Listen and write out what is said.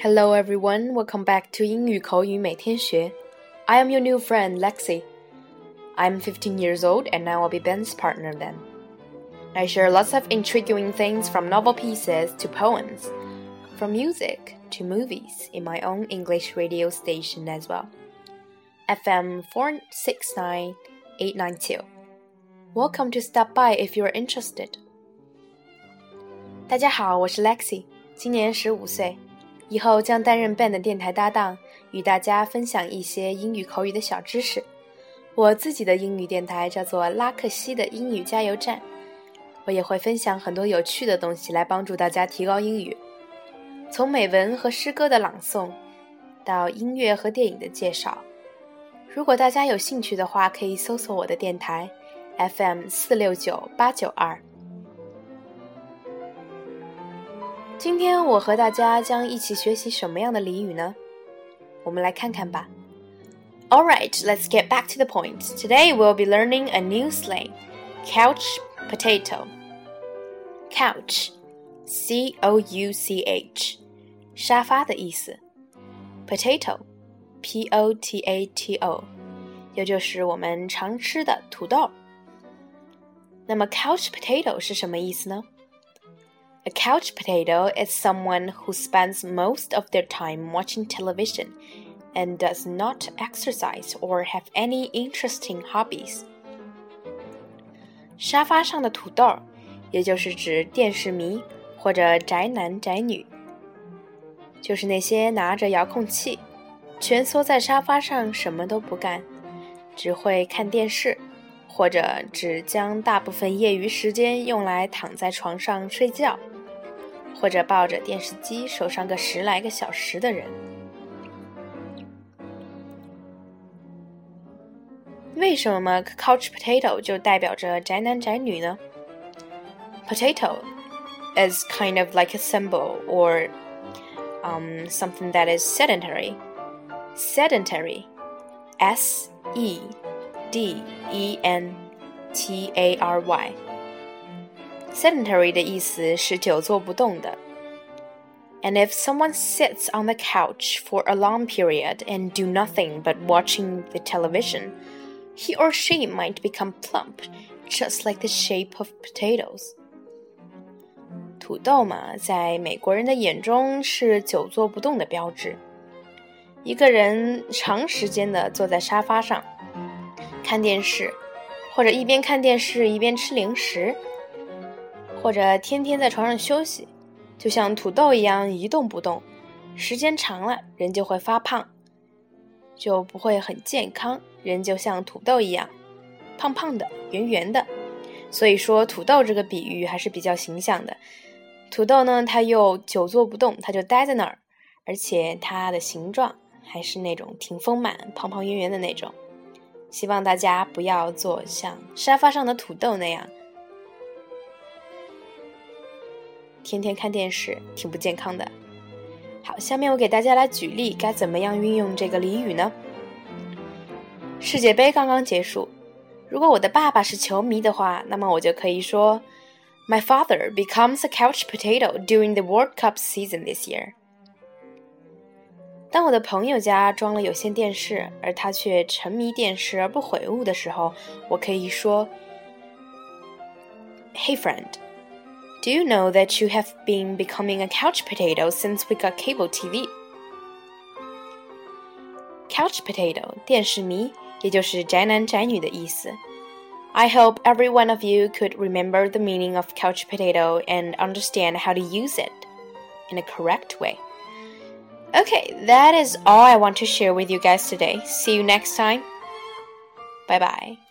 Hello everyone, welcome back to 英语口语每天学. I am your new friend Lexie. I'm 15 years old and I will be Ben's partner then. I share lots of intriguing things from novel pieces to poems, from music to movies in my own English radio station as well. FM 469892. Welcome to stop by if you're interested. 大家好，我是 Lexie，今年十五岁。以后将担任 Ben 的电台搭档，与大家分享一些英语口语的小知识。我自己的英语电台叫做拉克西的英语加油站，我也会分享很多有趣的东西来帮助大家提高英语。从美文和诗歌的朗诵，到音乐和电影的介绍。如果大家有兴趣的话，可以搜索我的电台 FM 四六九八九二。今天我和大家将一起学习什么样的俚语呢？我们来看看吧。All right, let's get back to the point. Today we'll be learning a new slang, couch potato. Couch, C O U C H，沙发的意思。Potato, P O T A T O，也就是我们常吃的土豆。那么 couch potato 是什么意思呢 ？a couch potato is someone who spends most of their time watching television and does not exercise or have any interesting hobbies. 沙发上的土豆，也就是指电视迷或者宅男宅女，就是那些拿着遥控器，蜷缩在沙发上什么都不干，只会看电视，或者只将大部分业余时间用来躺在床上睡觉。 或者抱着电视机守上个十来个小时的人，为什么 couch potato 就代表着宅男宅女呢？Potato is kind of like a symbol or um, something that is sedentary. Sedentary, S E D E N T A R Y. Sedentary 的意思是久坐不动的。And if someone sits on the couch for a long period and do nothing but watching the television, he or she might become plump, just like the shape of potatoes. 土豆嘛，在美国人的眼中是久坐不动的标志。一个人长时间的坐在沙发上看电视，或者一边看电视一边吃零食。 或者天天在床上休息，就像土豆一样一动不动，时间长了人就会发胖，就不会很健康。人就像土豆一样，胖胖的、圆圆的。所以说，土豆这个比喻还是比较形象的。土豆呢，它又久坐不动，它就待在那儿，而且它的形状还是那种挺丰满、胖胖圆圆的那种。希望大家不要做像沙发上的土豆那样。天天看电视挺不健康的。好，下面我给大家来举例，该怎么样运用这个俚语呢？世界杯刚刚结束，如果我的爸爸是球迷的话，那么我就可以说：My father becomes a couch potato during the World Cup season this year。当我的朋友家装了有线电视，而他却沉迷电视而不悔悟的时候，我可以说：Hey friend。Do you know that you have been becoming a couch potato since we got cable TV? Couch potato 电视迷，也就是宅男宅女的意思。I hope every one of you could remember the meaning of couch potato and understand how to use it in a correct way. Okay, that is all I want to share with you guys today. See you next time. Bye bye.